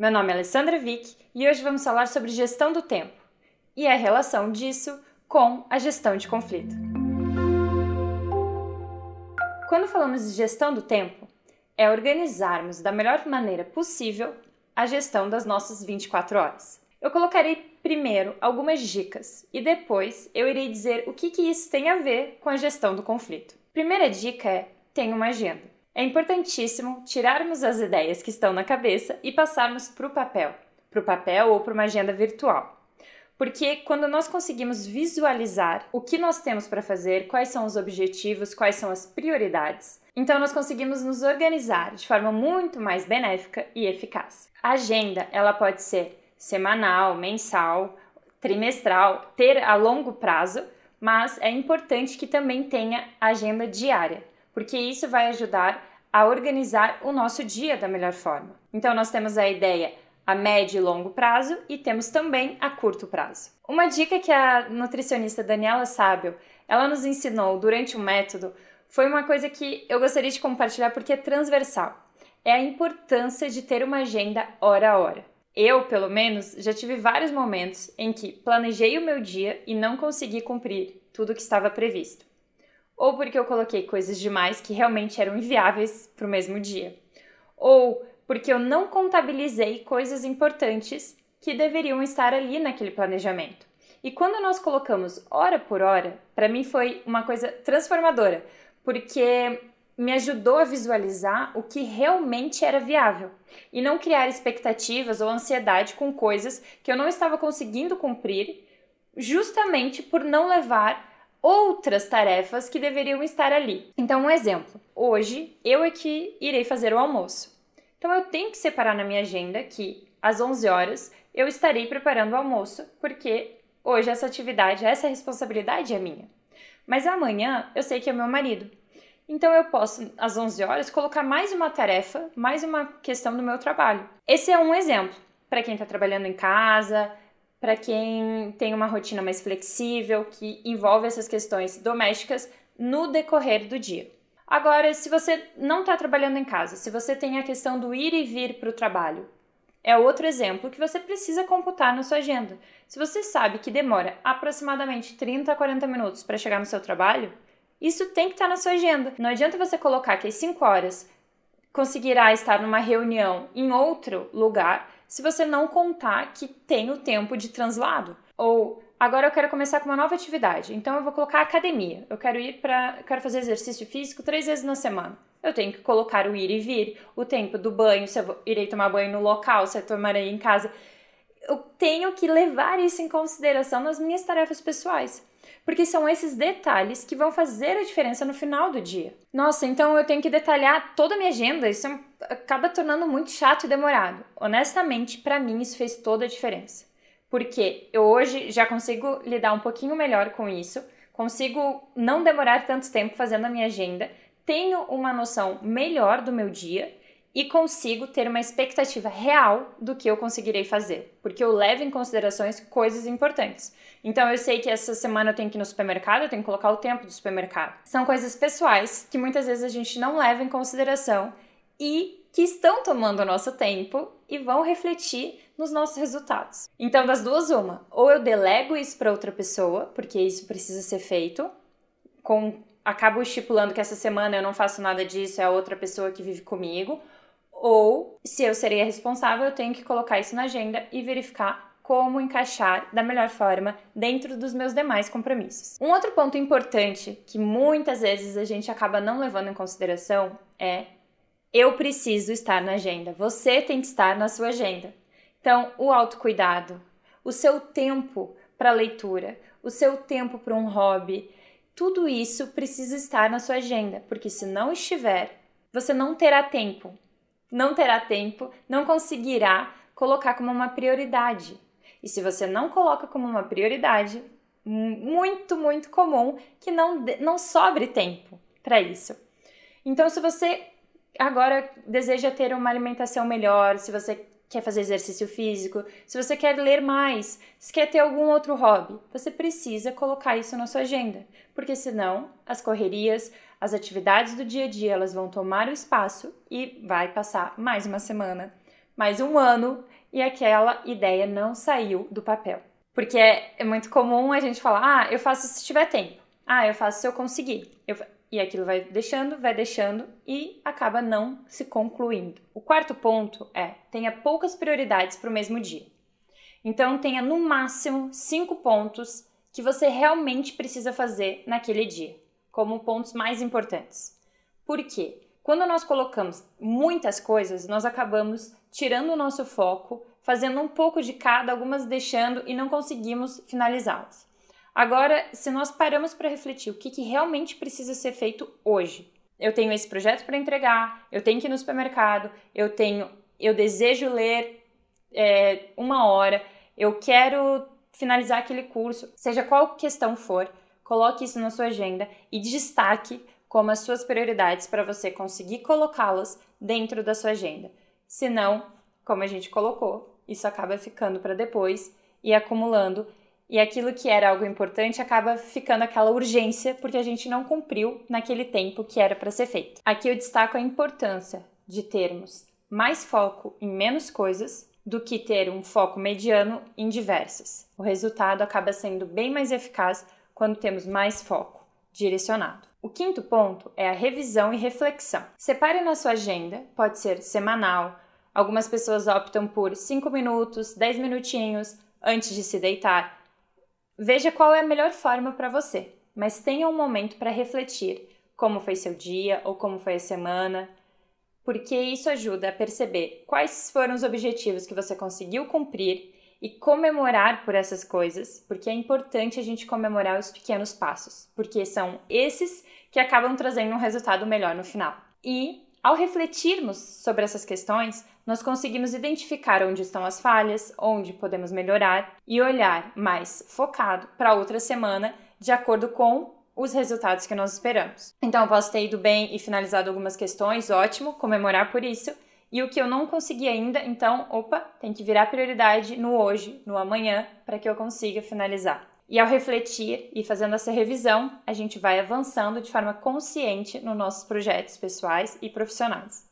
Meu nome é Alessandra Vick e hoje vamos falar sobre gestão do tempo e a relação disso com a gestão de conflito. Quando falamos de gestão do tempo, é organizarmos da melhor maneira possível a gestão das nossas 24 horas. Eu colocarei primeiro algumas dicas e depois eu irei dizer o que, que isso tem a ver com a gestão do conflito. Primeira dica é: tenha uma agenda. É importantíssimo tirarmos as ideias que estão na cabeça e passarmos para o papel, para o papel ou para uma agenda virtual. Porque quando nós conseguimos visualizar o que nós temos para fazer, quais são os objetivos, quais são as prioridades, então nós conseguimos nos organizar de forma muito mais benéfica e eficaz. A agenda, ela pode ser semanal, mensal, trimestral, ter a longo prazo, mas é importante que também tenha agenda diária porque isso vai ajudar a organizar o nosso dia da melhor forma. Então, nós temos a ideia a médio e longo prazo e temos também a curto prazo. Uma dica que a nutricionista Daniela Sábio ela nos ensinou durante o método foi uma coisa que eu gostaria de compartilhar porque é transversal. É a importância de ter uma agenda hora a hora. Eu, pelo menos, já tive vários momentos em que planejei o meu dia e não consegui cumprir tudo o que estava previsto ou porque eu coloquei coisas demais que realmente eram inviáveis para o mesmo dia, ou porque eu não contabilizei coisas importantes que deveriam estar ali naquele planejamento. E quando nós colocamos hora por hora, para mim foi uma coisa transformadora, porque me ajudou a visualizar o que realmente era viável e não criar expectativas ou ansiedade com coisas que eu não estava conseguindo cumprir, justamente por não levar outras tarefas que deveriam estar ali. Então, um exemplo: hoje eu é que irei fazer o almoço. Então, eu tenho que separar na minha agenda que às 11 horas eu estarei preparando o almoço, porque hoje essa atividade, essa responsabilidade é minha. Mas amanhã eu sei que é meu marido. Então eu posso, às 11 horas, colocar mais uma tarefa, mais uma questão do meu trabalho. Esse é um exemplo para quem está trabalhando em casa, para quem tem uma rotina mais flexível, que envolve essas questões domésticas no decorrer do dia. Agora, se você não está trabalhando em casa, se você tem a questão do ir e vir para o trabalho, é outro exemplo que você precisa computar na sua agenda. Se você sabe que demora aproximadamente 30 a 40 minutos para chegar no seu trabalho, isso tem que estar tá na sua agenda. Não adianta você colocar que às 5 horas conseguirá estar numa reunião em outro lugar se você não contar que tem o tempo de translado. Ou agora eu quero começar com uma nova atividade, então eu vou colocar academia. Eu quero ir para, quero fazer exercício físico três vezes na semana. Eu tenho que colocar o ir e vir, o tempo do banho, se eu irei tomar banho no local, se eu tomarei em casa. Eu tenho que levar isso em consideração nas minhas tarefas pessoais porque são esses detalhes que vão fazer a diferença no final do dia. Nossa, então eu tenho que detalhar toda a minha agenda, isso é acaba tornando muito chato e demorado. Honestamente, para mim isso fez toda a diferença. Porque eu hoje já consigo lidar um pouquinho melhor com isso, consigo não demorar tanto tempo fazendo a minha agenda, tenho uma noção melhor do meu dia e consigo ter uma expectativa real do que eu conseguirei fazer, porque eu levo em considerações coisas importantes. Então eu sei que essa semana eu tenho que ir no supermercado, eu tenho que colocar o tempo do supermercado. São coisas pessoais que muitas vezes a gente não leva em consideração e que estão tomando o nosso tempo e vão refletir nos nossos resultados. Então, das duas, uma, ou eu delego isso para outra pessoa, porque isso precisa ser feito, com acabo estipulando que essa semana eu não faço nada disso, é a outra pessoa que vive comigo, ou se eu serei a responsável, eu tenho que colocar isso na agenda e verificar como encaixar da melhor forma dentro dos meus demais compromissos. Um outro ponto importante que muitas vezes a gente acaba não levando em consideração é eu preciso estar na agenda. Você tem que estar na sua agenda. Então, o autocuidado, o seu tempo para leitura, o seu tempo para um hobby, tudo isso precisa estar na sua agenda, porque se não estiver, você não terá tempo não terá tempo, não conseguirá colocar como uma prioridade. E se você não coloca como uma prioridade, muito, muito comum que não, não sobre tempo para isso. Então, se você agora deseja ter uma alimentação melhor, se você quer fazer exercício físico, se você quer ler mais, se quer ter algum outro hobby, você precisa colocar isso na sua agenda, porque senão as correrias, as atividades do dia a dia, elas vão tomar o espaço e vai passar mais uma semana, mais um ano e aquela ideia não saiu do papel. Porque é, é muito comum a gente falar: ah, eu faço se tiver tempo. Ah, eu faço se eu conseguir. Eu, e aquilo vai deixando, vai deixando e acaba não se concluindo. O quarto ponto é: tenha poucas prioridades para o mesmo dia. Então, tenha no máximo cinco pontos que você realmente precisa fazer naquele dia, como pontos mais importantes. Por quê? Quando nós colocamos muitas coisas, nós acabamos tirando o nosso foco, fazendo um pouco de cada, algumas deixando e não conseguimos finalizá-las. Agora, se nós paramos para refletir o que, que realmente precisa ser feito hoje, eu tenho esse projeto para entregar, eu tenho que ir no supermercado, eu tenho, eu desejo ler é, uma hora, eu quero finalizar aquele curso, seja qual questão for, coloque isso na sua agenda e destaque como as suas prioridades para você conseguir colocá-las dentro da sua agenda. Senão, como a gente colocou, isso acaba ficando para depois e acumulando e aquilo que era algo importante acaba ficando aquela urgência porque a gente não cumpriu naquele tempo que era para ser feito. Aqui eu destaco a importância de termos mais foco em menos coisas do que ter um foco mediano em diversas. O resultado acaba sendo bem mais eficaz quando temos mais foco direcionado. O quinto ponto é a revisão e reflexão. Separe na sua agenda, pode ser semanal, algumas pessoas optam por 5 minutos, 10 minutinhos antes de se deitar Veja qual é a melhor forma para você, mas tenha um momento para refletir como foi seu dia ou como foi a semana, porque isso ajuda a perceber quais foram os objetivos que você conseguiu cumprir e comemorar por essas coisas, porque é importante a gente comemorar os pequenos passos, porque são esses que acabam trazendo um resultado melhor no final. E ao refletirmos sobre essas questões, nós conseguimos identificar onde estão as falhas, onde podemos melhorar e olhar mais focado para outra semana de acordo com os resultados que nós esperamos. Então, eu posso ter ido bem e finalizado algumas questões, ótimo, comemorar por isso. E o que eu não consegui ainda, então, opa, tem que virar prioridade no hoje, no amanhã, para que eu consiga finalizar. E ao refletir e fazendo essa revisão, a gente vai avançando de forma consciente nos nossos projetos pessoais e profissionais.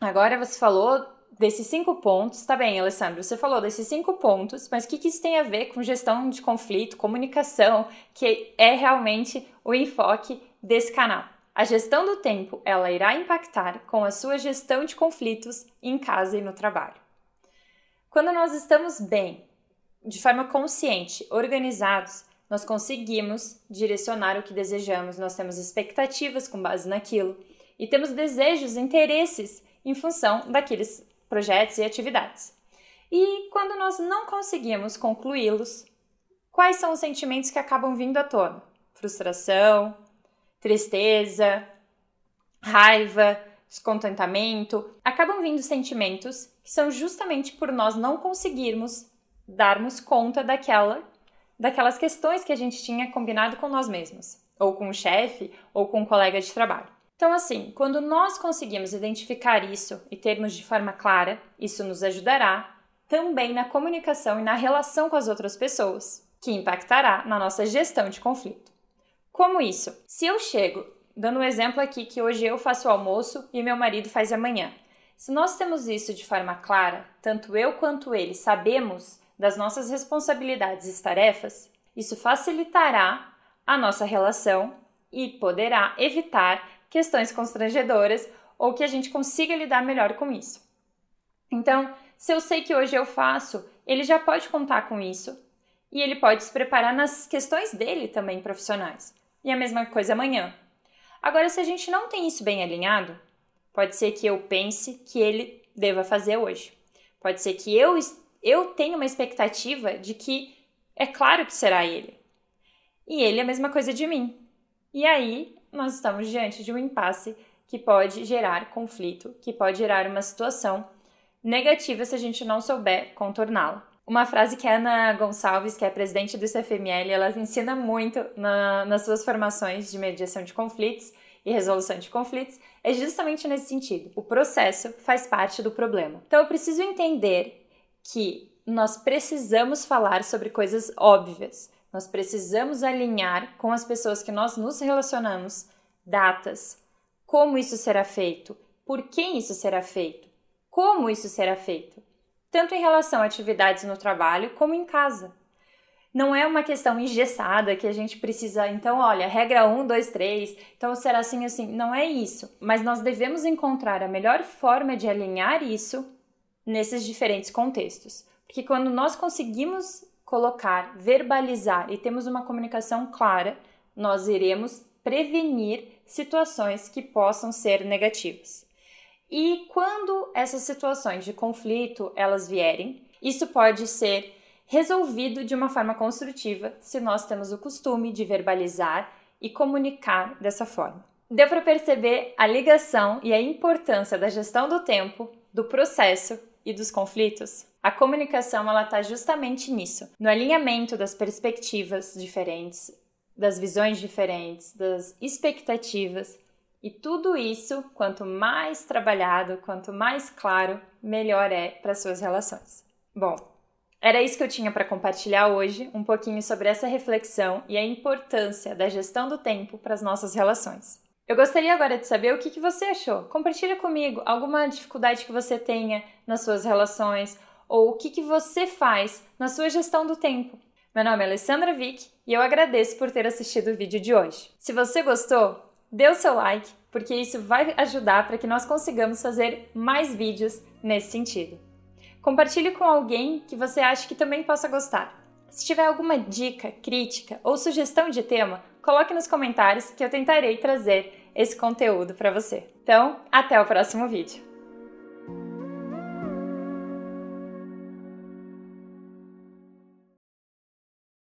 Agora você falou desses cinco pontos. Tá bem, Alessandro, você falou desses cinco pontos, mas o que, que isso tem a ver com gestão de conflito, comunicação, que é realmente o enfoque desse canal? A gestão do tempo, ela irá impactar com a sua gestão de conflitos em casa e no trabalho. Quando nós estamos bem de forma consciente, organizados, nós conseguimos direcionar o que desejamos, nós temos expectativas com base naquilo e temos desejos, interesses em função daqueles projetos e atividades. E quando nós não conseguimos concluí-los, quais são os sentimentos que acabam vindo à tona? Frustração, tristeza, raiva, descontentamento. Acabam vindo sentimentos que são justamente por nós não conseguirmos darmos conta daquela, daquelas questões que a gente tinha combinado com nós mesmos, ou com o chefe, ou com um colega de trabalho. Então, assim, quando nós conseguimos identificar isso e termos de forma clara, isso nos ajudará também na comunicação e na relação com as outras pessoas, que impactará na nossa gestão de conflito. Como isso? Se eu chego, dando um exemplo aqui que hoje eu faço o almoço e meu marido faz amanhã. Se nós temos isso de forma clara, tanto eu quanto ele sabemos das nossas responsabilidades e tarefas, isso facilitará a nossa relação e poderá evitar questões constrangedoras ou que a gente consiga lidar melhor com isso. Então, se eu sei que hoje eu faço, ele já pode contar com isso e ele pode se preparar nas questões dele também profissionais. E a mesma coisa amanhã. Agora, se a gente não tem isso bem alinhado, pode ser que eu pense que ele deva fazer hoje. Pode ser que eu eu tenho uma expectativa de que é claro que será ele. E ele é a mesma coisa de mim. E aí nós estamos diante de um impasse que pode gerar conflito, que pode gerar uma situação negativa se a gente não souber contorná-la. Uma frase que a Ana Gonçalves, que é presidente do CFML, ela ensina muito na, nas suas formações de mediação de conflitos e resolução de conflitos, é justamente nesse sentido. O processo faz parte do problema. Então eu preciso entender que nós precisamos falar sobre coisas óbvias. Nós precisamos alinhar com as pessoas que nós nos relacionamos datas, como isso será feito, por quem isso será feito, como isso será feito, tanto em relação a atividades no trabalho como em casa. Não é uma questão engessada que a gente precisa, então, olha, regra 1, 2, 3, então será assim, assim. Não é isso. Mas nós devemos encontrar a melhor forma de alinhar isso nesses diferentes contextos. Porque quando nós conseguimos colocar, verbalizar e temos uma comunicação clara, nós iremos prevenir situações que possam ser negativas. E quando essas situações de conflito elas vierem, isso pode ser resolvido de uma forma construtiva se nós temos o costume de verbalizar e comunicar dessa forma. Deu para perceber a ligação e a importância da gestão do tempo, do processo e dos conflitos? A comunicação ela está justamente nisso, no alinhamento das perspectivas diferentes, das visões diferentes, das expectativas e tudo isso, quanto mais trabalhado, quanto mais claro, melhor é para suas relações. Bom, era isso que eu tinha para compartilhar hoje, um pouquinho sobre essa reflexão e a importância da gestão do tempo para as nossas relações. Eu gostaria agora de saber o que, que você achou. Compartilha comigo alguma dificuldade que você tenha nas suas relações ou o que, que você faz na sua gestão do tempo. Meu nome é Alessandra Vick e eu agradeço por ter assistido o vídeo de hoje. Se você gostou, dê o seu like, porque isso vai ajudar para que nós consigamos fazer mais vídeos nesse sentido. Compartilhe com alguém que você acha que também possa gostar. Se tiver alguma dica, crítica ou sugestão de tema, coloque nos comentários que eu tentarei trazer esse conteúdo para você. Então, até o próximo vídeo.